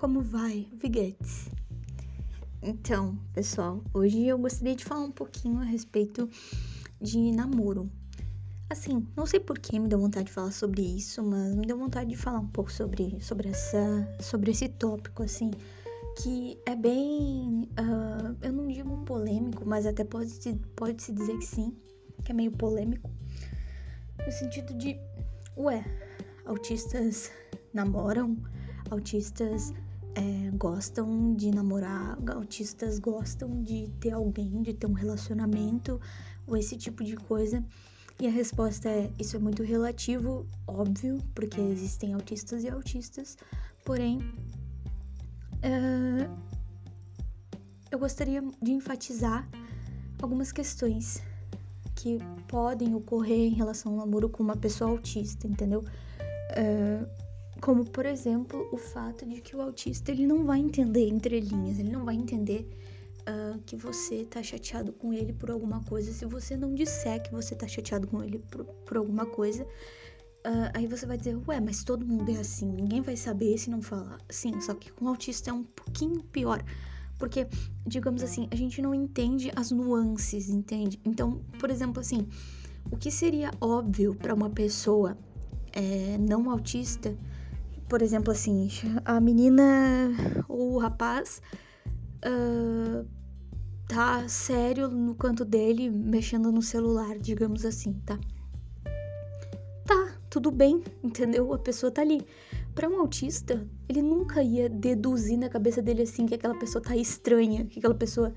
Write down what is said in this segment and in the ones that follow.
como vai, Viguetes? Então, pessoal, hoje eu gostaria de falar um pouquinho a respeito de namoro. Assim, não sei por que me deu vontade de falar sobre isso, mas me deu vontade de falar um pouco sobre, sobre, essa, sobre esse tópico, assim, que é bem. Uh, eu não digo polêmico, mas até pode se, pode -se dizer que sim, que é meio polêmico. No sentido de, ué, autistas namoram, autistas é, gostam de namorar, autistas gostam de ter alguém, de ter um relacionamento, ou esse tipo de coisa. E a resposta é: isso é muito relativo, óbvio, porque existem autistas e autistas, porém, é, eu gostaria de enfatizar algumas questões que podem ocorrer em relação ao namoro com uma pessoa autista, entendeu? É, como, por exemplo, o fato de que o autista ele não vai entender entre linhas, ele não vai entender uh, que você tá chateado com ele por alguma coisa. Se você não disser que você tá chateado com ele por, por alguma coisa, uh, aí você vai dizer, ué, mas todo mundo é assim, ninguém vai saber se não falar. Sim, só que com o autista é um pouquinho pior. Porque, digamos assim, a gente não entende as nuances, entende? Então, por exemplo, assim, o que seria óbvio para uma pessoa é, não autista por exemplo, assim, a menina ou o rapaz uh, tá sério no canto dele, mexendo no celular, digamos assim, tá? Tá, tudo bem, entendeu? A pessoa tá ali. Para um autista, ele nunca ia deduzir na cabeça dele assim que aquela pessoa tá estranha, que aquela pessoa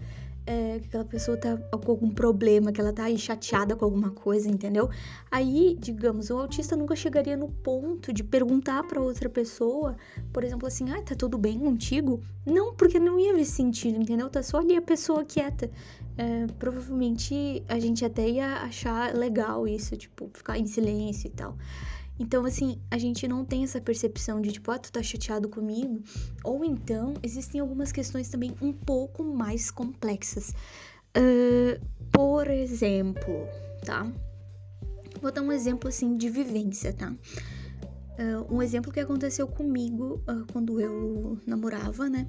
é, que aquela pessoa tá com algum problema, que ela tá aí chateada com alguma coisa, entendeu? Aí, digamos, o autista nunca chegaria no ponto de perguntar para outra pessoa, por exemplo, assim, ah, tá tudo bem contigo? Não, porque não ia ver sentido, entendeu? Tá só ali a pessoa quieta. É, provavelmente a gente até ia achar legal isso, tipo, ficar em silêncio e tal. Então, assim, a gente não tem essa percepção de tipo, ah, tu tá chateado comigo. Ou então, existem algumas questões também um pouco mais complexas. Uh, por exemplo, tá? Vou dar um exemplo assim de vivência, tá? Uh, um exemplo que aconteceu comigo uh, quando eu namorava, né?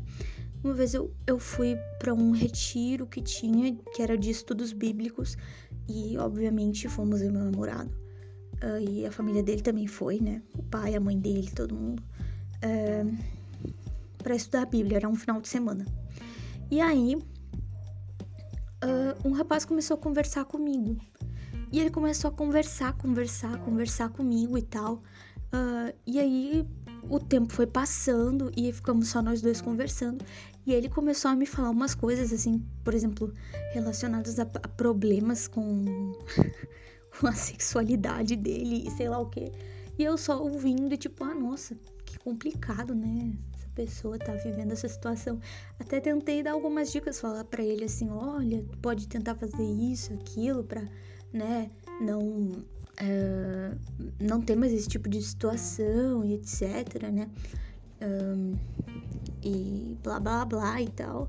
Uma vez eu, eu fui para um retiro que tinha, que era de estudos bíblicos, e obviamente fomos eu e meu namorado. Uh, e a família dele também foi, né? O pai, a mãe dele, todo mundo. Uh, ah, para estudar a Bíblia, era um final de semana. E aí, uh, um rapaz começou a conversar comigo. E ele começou a conversar, conversar, conversar comigo e tal. Uh, e aí o tempo foi passando e ficamos só nós dois conversando. E ele começou a me falar umas coisas, assim, por exemplo, relacionadas a problemas com com a sexualidade dele e sei lá o que. E eu só ouvindo e tipo, ah, nossa, que complicado, né? Essa pessoa tá vivendo essa situação. Até tentei dar algumas dicas, falar para ele assim, olha, pode tentar fazer isso, aquilo, pra, né, não. Uh, não ter mais esse tipo de situação e etc, né? Um, e blá blá blá e tal.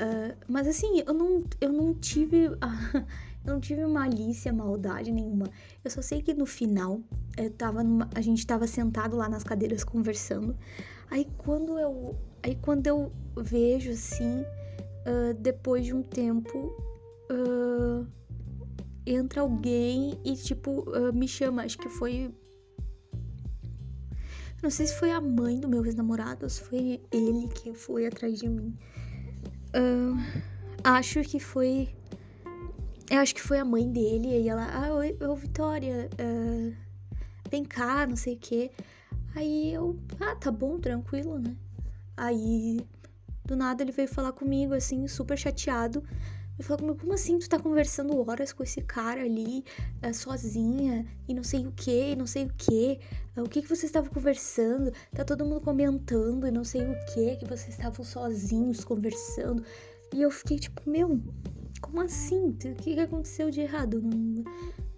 Uh, mas assim, eu não, eu não tive. Eu não tive malícia, maldade nenhuma. Eu só sei que no final eu tava numa, a gente tava sentado lá nas cadeiras conversando. Aí quando eu, aí quando eu vejo assim, uh, depois de um tempo, uh, entra alguém e tipo uh, me chama. Acho que foi não sei se foi a mãe do meu ex-namorado ou se foi ele que foi atrás de mim. Uh, acho que foi eu acho que foi a mãe dele, e ela, ah, oi, ô Vitória, uh, vem cá, não sei o quê. Aí eu, ah, tá bom, tranquilo, né? Aí, do nada, ele veio falar comigo, assim, super chateado. Ele falou comigo, como assim tu tá conversando horas com esse cara ali, uh, sozinha, e não sei o que, e não sei o que, uh, o que que vocês estavam conversando? Tá todo mundo comentando e não sei o que, que vocês estavam sozinhos conversando. E eu fiquei tipo, meu, como assim? O que, aconteceu de errado? Não,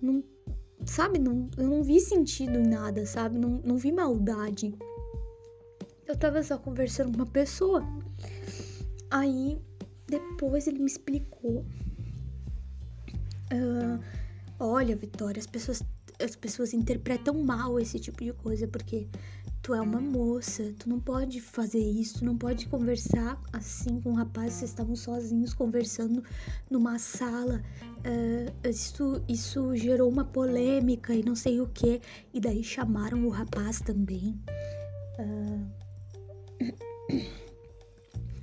não, sabe? Não, eu não vi sentido em nada, sabe? Não, não vi maldade. Eu tava só conversando com uma pessoa. Aí, depois ele me explicou. Uh, Olha, Vitória, as pessoas, as pessoas interpretam mal esse tipo de coisa, porque tu é uma moça, tu não pode fazer isso, tu não pode conversar assim com um rapaz, vocês estavam sozinhos conversando numa sala. Uh, isso, isso gerou uma polêmica e não sei o que. E daí chamaram o rapaz também. Uh...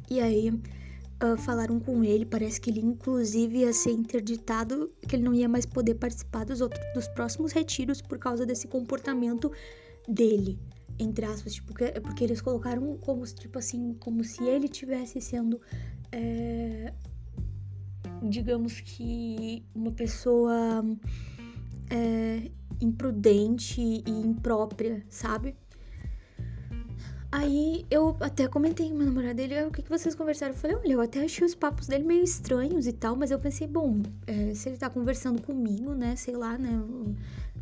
E aí uh, falaram com ele, parece que ele inclusive ia ser interditado, que ele não ia mais poder participar dos, outros, dos próximos retiros por causa desse comportamento dele, entre aspas, tipo, porque, eles colocaram como, tipo assim, como se ele tivesse sendo, é, digamos que uma pessoa é, imprudente e imprópria, sabe? Aí eu até comentei com meu namorado dele, ah, o que, que vocês conversaram? Eu falei, olha, eu até achei os papos dele meio estranhos e tal, mas eu pensei, bom, é, se ele tá conversando comigo, né, sei lá, né,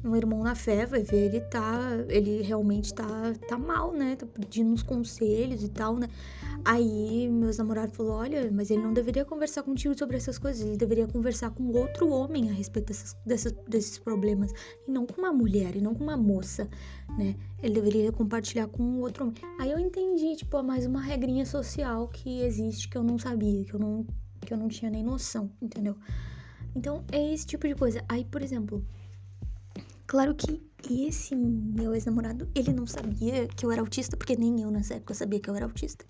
um irmão na fé, vai ver, ele tá, ele realmente tá, tá mal, né? Tá pedindo uns conselhos e tal, né? Aí meus namorados falou, olha, mas ele não deveria conversar contigo sobre essas coisas, ele deveria conversar com outro homem a respeito dessas, dessas, desses problemas, e não com uma mulher, e não com uma moça, né? Ele deveria compartilhar com outro homem. Aí eu entendi, tipo, mais uma regrinha social que existe que eu não sabia, que eu não, que eu não tinha nem noção, entendeu? Então, é esse tipo de coisa. Aí, por exemplo, Claro que esse meu ex-namorado, ele não sabia que eu era autista, porque nem eu nessa época sabia que eu era autista.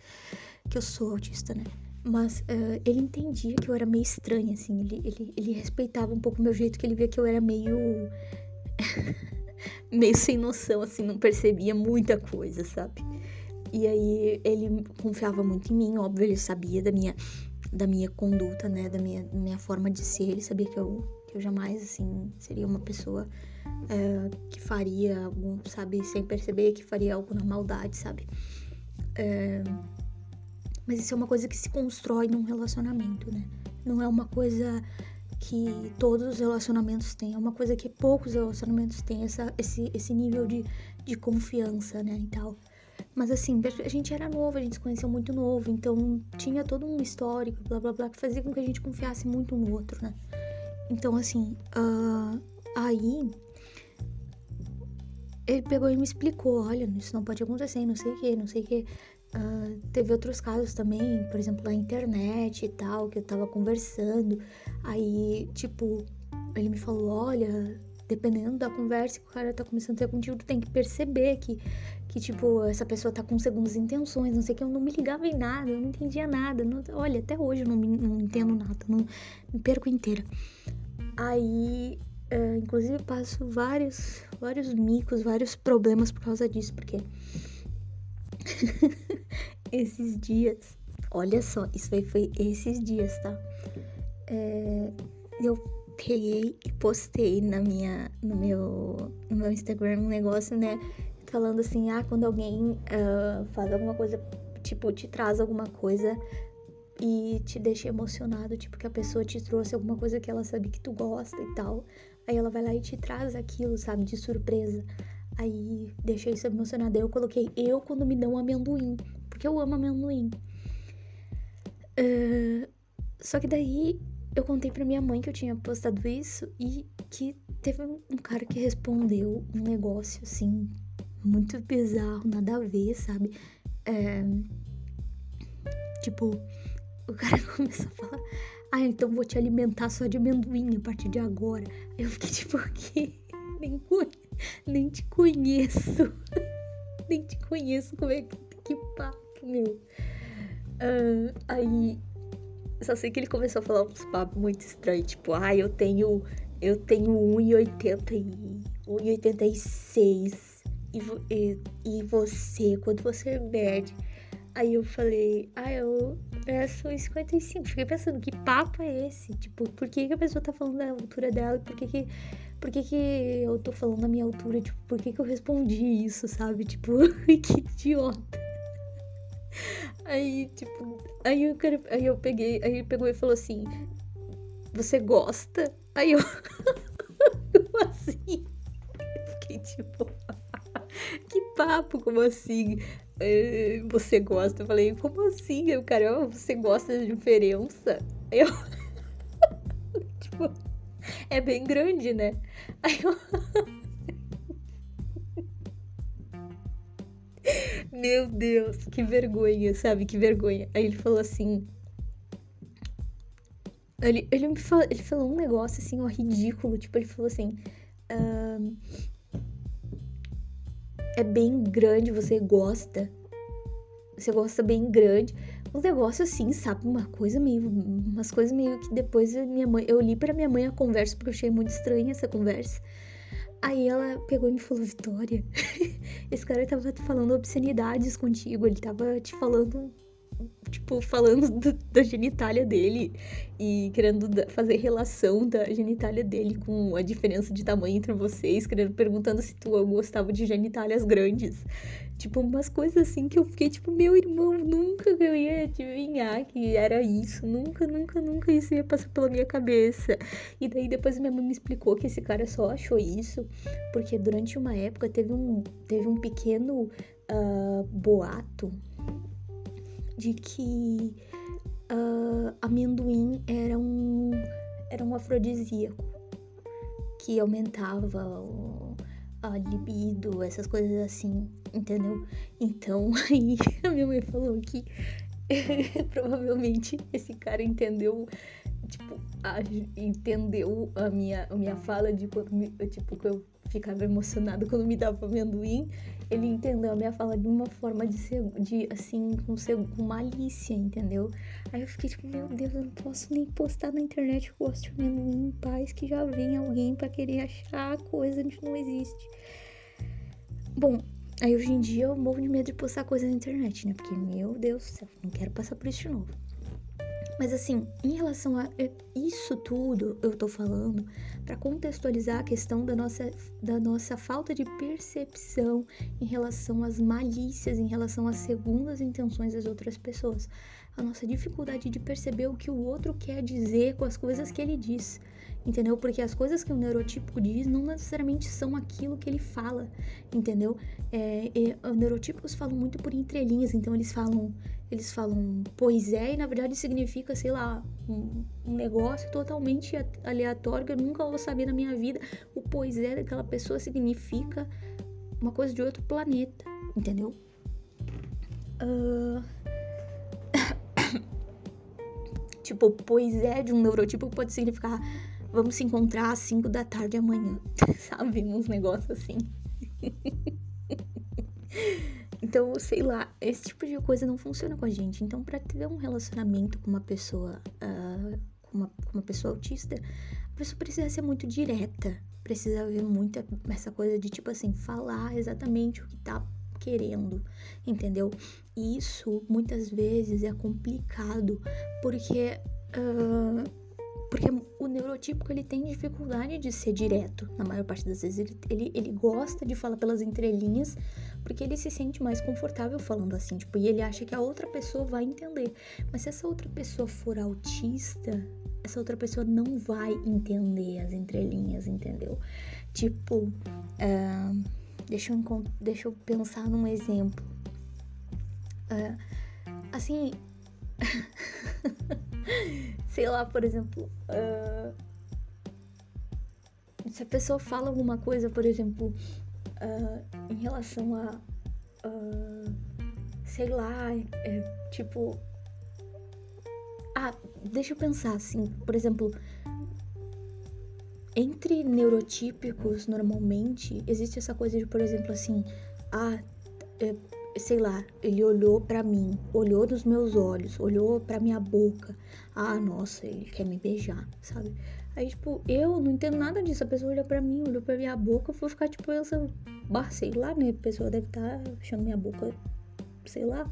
Que eu sou autista, né? Mas uh, ele entendia que eu era meio estranha, assim. Ele, ele, ele respeitava um pouco o meu jeito, que ele via que eu era meio. meio sem noção, assim, não percebia muita coisa, sabe? E aí ele confiava muito em mim, óbvio, ele sabia da minha, da minha conduta, né? Da minha, da minha forma de ser. Ele sabia que eu, que eu jamais, assim, seria uma pessoa é, que faria sabe, sem perceber que faria algo na maldade, sabe? É, mas isso é uma coisa que se constrói num relacionamento, né? Não é uma coisa que todos os relacionamentos têm, é uma coisa que poucos relacionamentos têm, essa, esse, esse nível de, de confiança, né, e tal. Mas assim, a gente era novo, a gente se conheceu muito novo, então tinha todo um histórico, blá blá blá, que fazia com que a gente confiasse muito no outro, né? Então, assim, uh, aí ele pegou e me explicou, olha, isso não pode acontecer, não sei o que, não sei o que. Uh, teve outros casos também, por exemplo, na internet e tal, que eu tava conversando. Aí, tipo, ele me falou, olha, dependendo da conversa que o cara tá começando a ter contigo, tu tem que perceber que, que tipo, essa pessoa tá com segundas intenções, não sei o que, eu não me ligava em nada, eu não entendia nada. Não, olha, até hoje eu não, me, não entendo nada, não me perco inteira. Aí é, inclusive passo vários, vários micos, vários problemas por causa disso, porque esses dias, olha só, isso aí foi esses dias, tá? É, eu peguei e postei na minha, no meu, no meu Instagram um negócio, né? Falando assim, ah, quando alguém uh, faz alguma coisa, tipo, te traz alguma coisa e te deixa emocionado, tipo, que a pessoa te trouxe alguma coisa que ela sabe que tu gosta e tal. Aí ela vai lá e te traz aquilo, sabe, de surpresa. Aí deixei isso emocionada. Eu coloquei eu quando me dão amendoim, porque eu amo amendoim. Uh, só que daí eu contei pra minha mãe que eu tinha postado isso e que teve um cara que respondeu um negócio assim, muito bizarro, nada a ver, sabe? É, tipo, o cara começou a falar ah, então vou te alimentar só de amendoim a partir de agora. Eu fiquei tipo, que nem, nem te conheço. nem te conheço. Como é que, que papo, meu? Uh, aí, só sei que ele começou a falar uns papos muito estranhos. Tipo, ah, eu tenho, eu tenho 1,80 e 1,86. E, e, e você, quando você mede Aí eu falei, ah, eu, sou 55. Fiquei pensando, que papo é esse? Tipo, por que, que a pessoa tá falando da altura dela? Por que que, por que que eu tô falando da minha altura? Tipo, por que que eu respondi isso, sabe? Tipo, que idiota. Aí, tipo, aí aí eu peguei, aí ele pegou e falou assim, você gosta? Aí eu, como assim? Fiquei tipo, que papo, como assim? É, você gosta? Eu falei, como assim? Eu, cara, você gosta da diferença? Eu. tipo, é bem grande, né? Aí eu. Meu Deus, que vergonha, sabe? Que vergonha. Aí ele falou assim. Ele, ele me falou, ele falou um negócio assim, ó, ridículo. Tipo, ele falou assim. Uh, é bem grande, você gosta. Você gosta bem grande. Um negócio assim, sabe? Uma coisa meio. Umas coisas meio que depois minha mãe. Eu li pra minha mãe a conversa, porque eu achei muito estranha essa conversa. Aí ela pegou e me falou, Vitória, esse cara tava falando obscenidades contigo, ele tava te falando tipo, falando do, da genitália dele e querendo fazer relação da genitália dele com a diferença de tamanho entre vocês, querendo perguntando se tu gostava de genitálias grandes. Tipo, umas coisas assim que eu fiquei tipo, meu irmão, nunca eu ia adivinhar que era isso, nunca, nunca, nunca isso ia passar pela minha cabeça. E daí depois minha mãe me explicou que esse cara só achou isso porque durante uma época teve um, teve um pequeno uh, boato de que uh, amendoim era um, era um afrodisíaco que aumentava o, a libido, essas coisas assim, entendeu? Então aí a minha mãe falou que provavelmente esse cara entendeu tipo, a, entendeu a minha, a minha fala de quando tipo, que eu ficava emocionada quando me dava amendoim, ele entendeu a minha fala de uma forma de de assim, com, com malícia, entendeu? Aí eu fiquei tipo, meu Deus, eu não posso nem postar na internet eu gosto de em paz, que já vem alguém para querer achar a coisa que não existe. Bom, aí hoje em dia eu morro de medo de postar coisa na internet, né? Porque, meu Deus do céu, não quero passar por isso de novo. Mas assim, em relação a isso tudo, eu tô falando para contextualizar a questão da nossa, da nossa falta de percepção em relação às malícias, em relação às segundas intenções das outras pessoas. A nossa dificuldade de perceber o que o outro quer dizer com as coisas que ele diz entendeu? Porque as coisas que o neurotípico diz não necessariamente são aquilo que ele fala, entendeu? É, e, neurotípicos falam muito por entrelinhas, então eles falam, eles falam pois é e na verdade significa, sei lá, um, um negócio totalmente aleatório que eu nunca vou saber na minha vida. O pois é daquela pessoa significa uma coisa de outro planeta, entendeu? Uh... tipo, pois é de um neurotipo pode significar vamos se encontrar às 5 da tarde amanhã, sabe? Uns negócios assim. então, sei lá, esse tipo de coisa não funciona com a gente. Então, para ter um relacionamento com uma pessoa, uh, com, uma, com uma pessoa autista, a pessoa precisa ser muito direta. Precisa haver muita essa coisa de, tipo assim, falar exatamente o que tá querendo, entendeu? E isso muitas vezes é complicado, porque. Uh, porque o neurotípico ele tem dificuldade de ser direto, na maior parte das vezes. Ele, ele, ele gosta de falar pelas entrelinhas, porque ele se sente mais confortável falando assim, tipo, e ele acha que a outra pessoa vai entender. Mas se essa outra pessoa for autista, essa outra pessoa não vai entender as entrelinhas, entendeu? Tipo, uh, deixa, eu, deixa eu pensar num exemplo. Uh, assim. sei lá, por exemplo, uh, se a pessoa fala alguma coisa, por exemplo, uh, em relação a, uh, sei lá, é, tipo, ah, deixa eu pensar assim, por exemplo, entre neurotípicos, normalmente, existe essa coisa de, por exemplo, assim, ah, é, sei lá, ele olhou para mim, olhou nos meus olhos, olhou para minha boca. Ah, nossa, ele quer me beijar, sabe? Aí, tipo, eu não entendo nada disso. A pessoa olhou pra mim, olhou pra minha boca, eu vou ficar, tipo, essa. Sei lá, né? A pessoa deve estar tá achando minha boca, sei lá,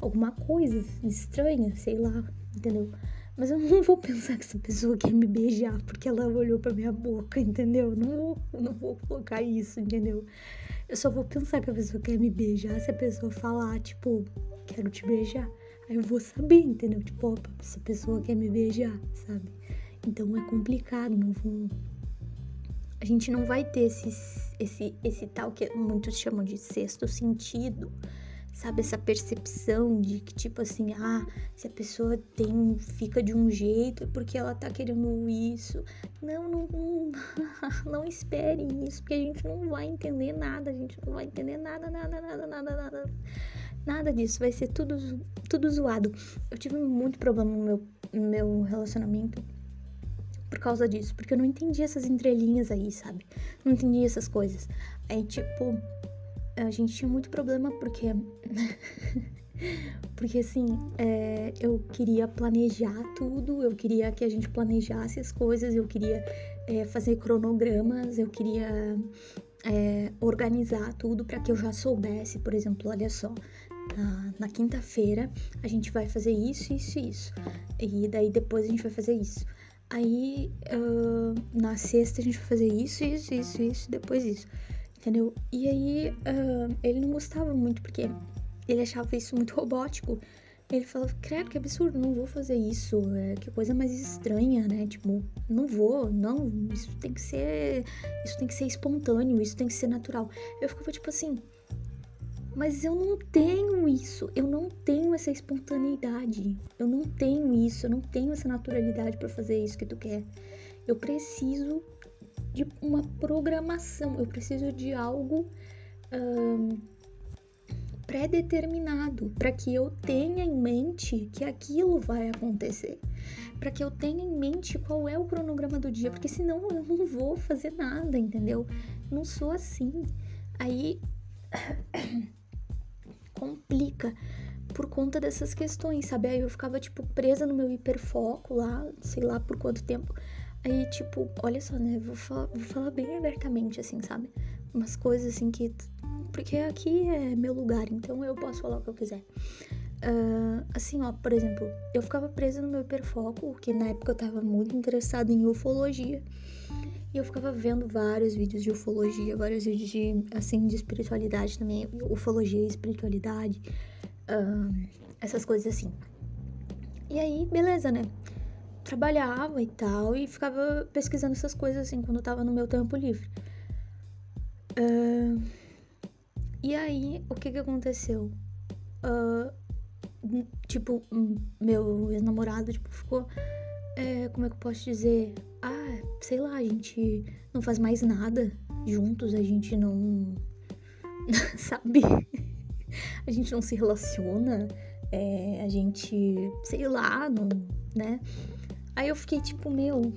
alguma coisa estranha, sei lá, entendeu? Mas eu não vou pensar que essa pessoa quer me beijar porque ela olhou pra minha boca, entendeu? Não vou, não vou colocar isso, entendeu? Eu só vou pensar que a pessoa quer me beijar se a pessoa falar, tipo, quero te beijar. Aí eu vou saber, entendeu? Tipo, opa, essa pessoa quer me beijar, sabe? Então é complicado, não vou. A gente não vai ter esse, esse, esse tal que muitos chamam de sexto sentido, sabe, essa percepção de que, tipo assim, ah, se a pessoa tem, fica de um jeito é porque ela tá querendo isso. Não, não, não, não esperem isso, porque a gente não vai entender nada, a gente não vai entender nada, nada, nada, nada, nada. Nada disso, vai ser tudo, tudo zoado. Eu tive muito problema no meu, no meu relacionamento por causa disso, porque eu não entendi essas entrelinhas aí, sabe? Não entendi essas coisas. Aí, tipo, a gente tinha muito problema porque. porque assim, é, eu queria planejar tudo, eu queria que a gente planejasse as coisas, eu queria é, fazer cronogramas, eu queria é, organizar tudo para que eu já soubesse, por exemplo, olha só, na, na quinta-feira a gente vai fazer isso, isso e isso, e daí depois a gente vai fazer isso. Aí uh, na sexta a gente vai fazer isso, isso, isso, isso, depois isso entendeu? E aí uh, ele não gostava muito porque ele achava isso muito robótico. Ele falava, credo, que absurdo, não vou fazer isso, é, que coisa mais estranha, né? Tipo, não vou, não, isso tem que ser, isso tem que ser espontâneo, isso tem que ser natural. Eu ficava tipo assim, mas eu não tenho isso, eu não tenho essa espontaneidade, eu não tenho isso, eu não tenho essa naturalidade para fazer isso que tu quer. Eu preciso de uma programação, eu preciso de algo um, pré-determinado para que eu tenha em mente que aquilo vai acontecer, para que eu tenha em mente qual é o cronograma do dia, porque senão eu não vou fazer nada, entendeu? Não sou assim. Aí complica por conta dessas questões, sabe? Aí eu ficava tipo presa no meu hiperfoco lá, sei lá por quanto tempo. Aí, tipo, olha só, né? Vou falar, vou falar bem abertamente, assim, sabe? Umas coisas assim que. Porque aqui é meu lugar, então eu posso falar o que eu quiser. Uh, assim, ó, por exemplo, eu ficava presa no meu hiperfoco, que na época eu tava muito interessada em ufologia. E eu ficava vendo vários vídeos de ufologia, vários vídeos de, assim, de espiritualidade também, ufologia e espiritualidade, uh, essas coisas assim. E aí, beleza, né? Trabalhava e tal, e ficava pesquisando essas coisas assim quando tava no meu tempo livre. Uh, e aí, o que que aconteceu? Uh, tipo, meu ex-namorado, tipo, ficou. É, como é que eu posso dizer? Ah, sei lá, a gente não faz mais nada juntos, a gente não. Sabe? a gente não se relaciona, é, a gente, sei lá, não, né? Aí eu fiquei tipo, meu.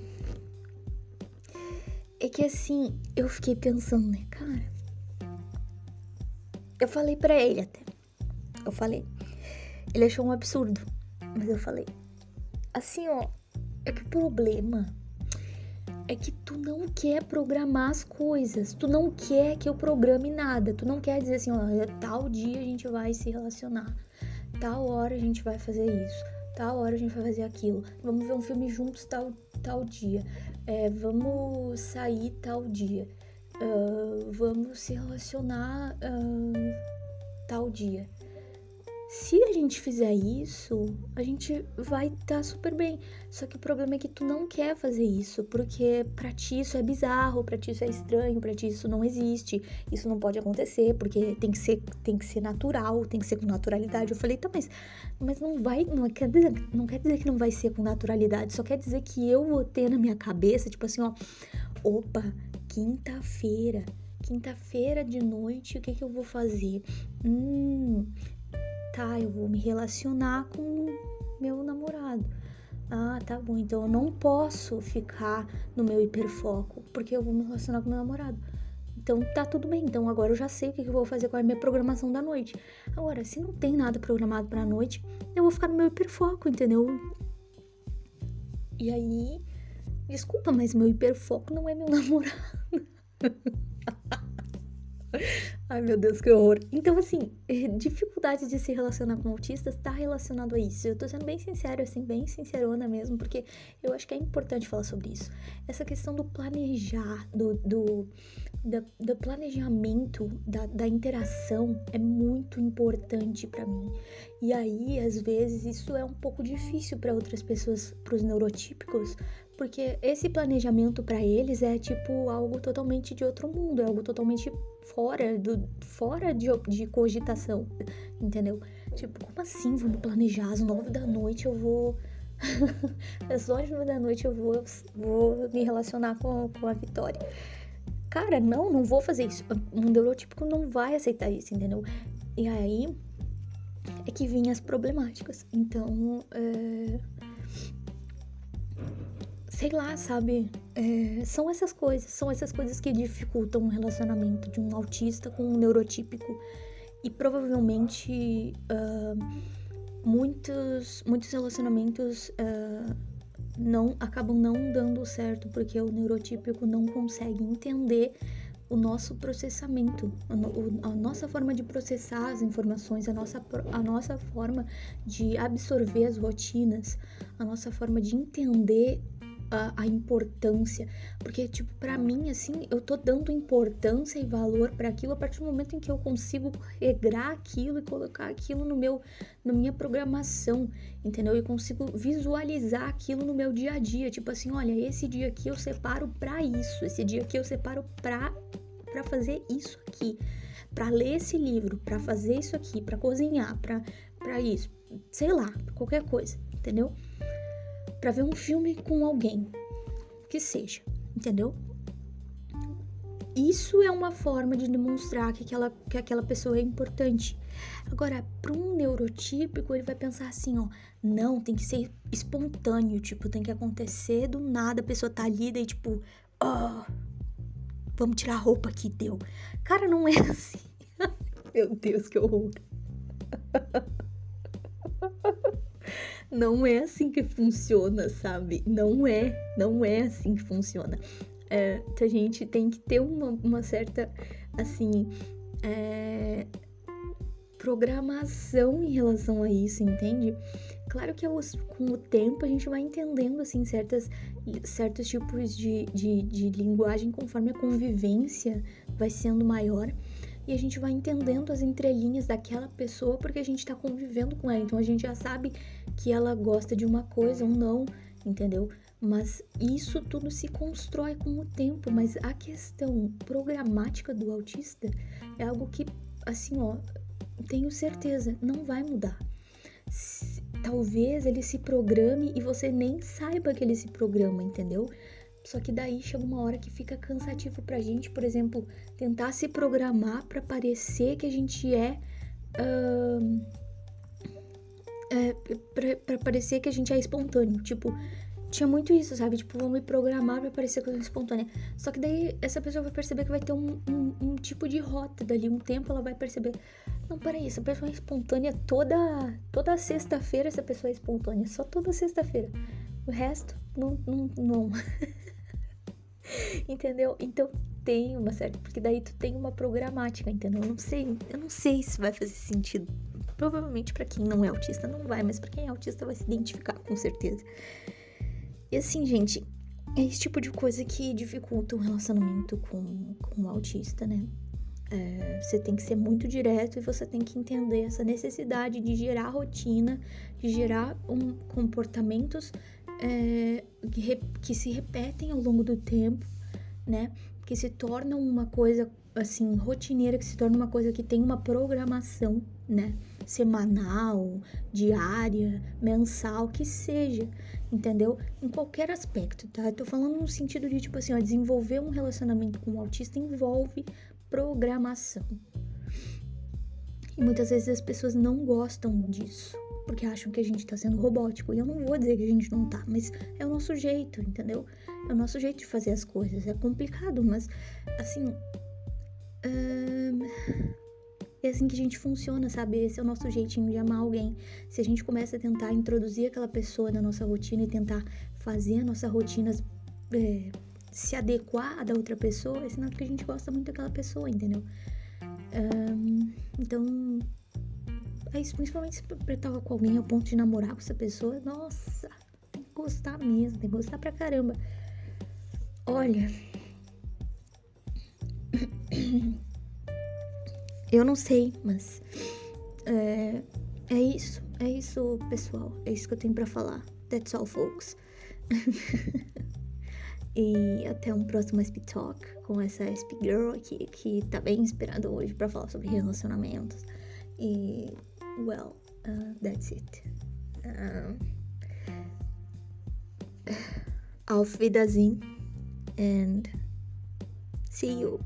É que assim, eu fiquei pensando, né, cara? Eu falei pra ele até. Eu falei. Ele achou um absurdo. Mas eu falei. Assim, ó. É que o problema é que tu não quer programar as coisas. Tu não quer que eu programe nada. Tu não quer dizer assim, ó, tal dia a gente vai se relacionar. Tal hora a gente vai fazer isso tal hora a gente vai fazer aquilo, vamos ver um filme juntos tal, tal dia, é, vamos sair tal dia, uh, vamos se relacionar uh, tal dia. Se a gente fizer isso, a gente vai estar tá super bem. Só que o problema é que tu não quer fazer isso, porque para ti isso é bizarro, para ti isso é estranho, para ti isso não existe, isso não pode acontecer, porque tem que ser, tem que ser natural, tem que ser com naturalidade. Eu falei, tá, mas, mas não vai, não quer, dizer, não quer dizer que não vai ser com naturalidade, só quer dizer que eu vou ter na minha cabeça, tipo assim, ó, opa, quinta-feira, quinta-feira de noite, o que que eu vou fazer? Hum, tá, eu vou me relacionar com meu namorado. Ah, tá bom, então eu não posso ficar no meu hiperfoco, porque eu vou me relacionar com meu namorado. Então tá tudo bem, então agora eu já sei o que eu vou fazer com a minha programação da noite. Agora, se não tem nada programado pra noite, eu vou ficar no meu hiperfoco, entendeu? E aí, desculpa, mas meu hiperfoco não é meu namorado. Ai, meu Deus, que horror. Então, assim, dificuldade de se relacionar com autistas tá relacionado a isso. Eu tô sendo bem sincero, assim, bem sincerona mesmo, porque eu acho que é importante falar sobre isso. Essa questão do planejar, do, do, da, do planejamento, da, da interação é muito importante para mim. E aí, às vezes, isso é um pouco difícil para outras pessoas, para os neurotípicos, Porque esse planejamento para eles é tipo algo totalmente de outro mundo, é algo totalmente fora do fora de, de cogitação, entendeu? Tipo, como assim me planejar às nove da noite eu vou às nove da noite eu vou, vou me relacionar com, com a Vitória. Cara, não, não vou fazer isso. Um neurotípico não vai aceitar isso, entendeu? E aí é que vinham as problemáticas. Então, é... sei lá, sabe? É... São essas coisas, são essas coisas que dificultam o relacionamento de um autista com um neurotípico. E provavelmente uh, muitos, muitos relacionamentos uh, não acabam não dando certo porque o neurotípico não consegue entender o nosso processamento, a, nossa forma de processar as informações, a nossa, a nossa forma de absorver as rotinas, a nossa forma de entender a, a importância. Porque, tipo, para mim, assim, eu tô dando importância e valor para aquilo a partir do momento em que eu consigo regrar aquilo e colocar aquilo no meu, na minha programação, entendeu? Eu consigo visualizar aquilo no meu dia a dia. Tipo assim, olha, esse dia aqui eu separo para isso, esse dia aqui eu separo pra, pra fazer isso aqui, para ler esse livro, para fazer isso aqui, para cozinhar, pra, pra isso, sei lá, qualquer coisa, entendeu? Para ver um filme com alguém, que seja, entendeu? Isso é uma forma de demonstrar que aquela, que aquela pessoa é importante. Agora, para um neurotípico, ele vai pensar assim, ó, não, tem que ser espontâneo, tipo, tem que acontecer do nada, a pessoa tá ali, daí tipo, ó, oh, vamos tirar a roupa aqui, deu. Cara, não é assim. Meu Deus, que horror. não é assim que funciona, sabe? Não é, não é assim que funciona. É, a gente tem que ter uma, uma certa, assim, é, programação em relação a isso, entende? Claro que com o tempo a gente vai entendendo, assim, certas, certos tipos de, de, de linguagem conforme a convivência vai sendo maior e a gente vai entendendo as entrelinhas daquela pessoa porque a gente tá convivendo com ela. Então a gente já sabe que ela gosta de uma coisa ou não, entendeu? Mas isso tudo se constrói com o tempo. Mas a questão programática do autista é algo que, assim, ó, tenho certeza, não vai mudar. Talvez ele se programe e você nem saiba que ele se programa, entendeu? Só que daí chega uma hora que fica cansativo pra gente, por exemplo, tentar se programar para parecer que a gente é. Uh, é pra, pra, parecer que a gente é espontâneo. Tipo, tinha muito isso, sabe? Tipo, vou me programar pra parecer que eu sou espontânea. Só que daí essa pessoa vai perceber que vai ter um, um, um tipo de rota dali. Um tempo ela vai perceber. Não, peraí, essa pessoa é espontânea toda, toda sexta-feira. Essa pessoa é espontânea. Só toda sexta-feira. O resto, não. não, não. entendeu? Então tem uma certa, porque daí tu tem uma programática, entendeu? Eu não sei, eu não sei se vai fazer sentido. Provavelmente para quem não é autista não vai, mas para quem é autista vai se identificar com certeza. E assim, gente, é esse tipo de coisa que dificulta o relacionamento com, com o autista, né? É, você tem que ser muito direto e você tem que entender essa necessidade de gerar rotina, de gerar um, comportamentos é, que, que se repetem ao longo do tempo, né? Que se tornam uma coisa assim rotineira, que se torna uma coisa que tem uma programação, né? Semanal, diária, mensal, que seja, entendeu? Em qualquer aspecto, tá? Eu tô falando no sentido de tipo assim, ó, desenvolver um relacionamento com o autista envolve programação. E muitas vezes as pessoas não gostam disso, porque acham que a gente tá sendo robótico. E eu não vou dizer que a gente não tá, mas é o nosso jeito, entendeu? É o nosso jeito de fazer as coisas. É complicado, mas assim. é assim que a gente funciona, sabe? Esse é o nosso jeitinho de amar alguém. Se a gente começa a tentar introduzir aquela pessoa na nossa rotina e tentar fazer a nossa rotina é, se adequar à da outra pessoa, é sinal que a gente gosta muito daquela pessoa, entendeu? Então, principalmente se tava com alguém ao ponto de namorar com essa pessoa, nossa, tem que gostar mesmo, tem que gostar pra caramba. Olha. Eu não sei, mas. É, é isso, é isso, pessoal. É isso que eu tenho pra falar. That's all, folks. e até um próximo SP Talk com essa SP Girl aqui, que tá bem inspirada hoje para falar sobre relacionamentos. E well, uh, that's it. Um, auf Wiedersehen and see you.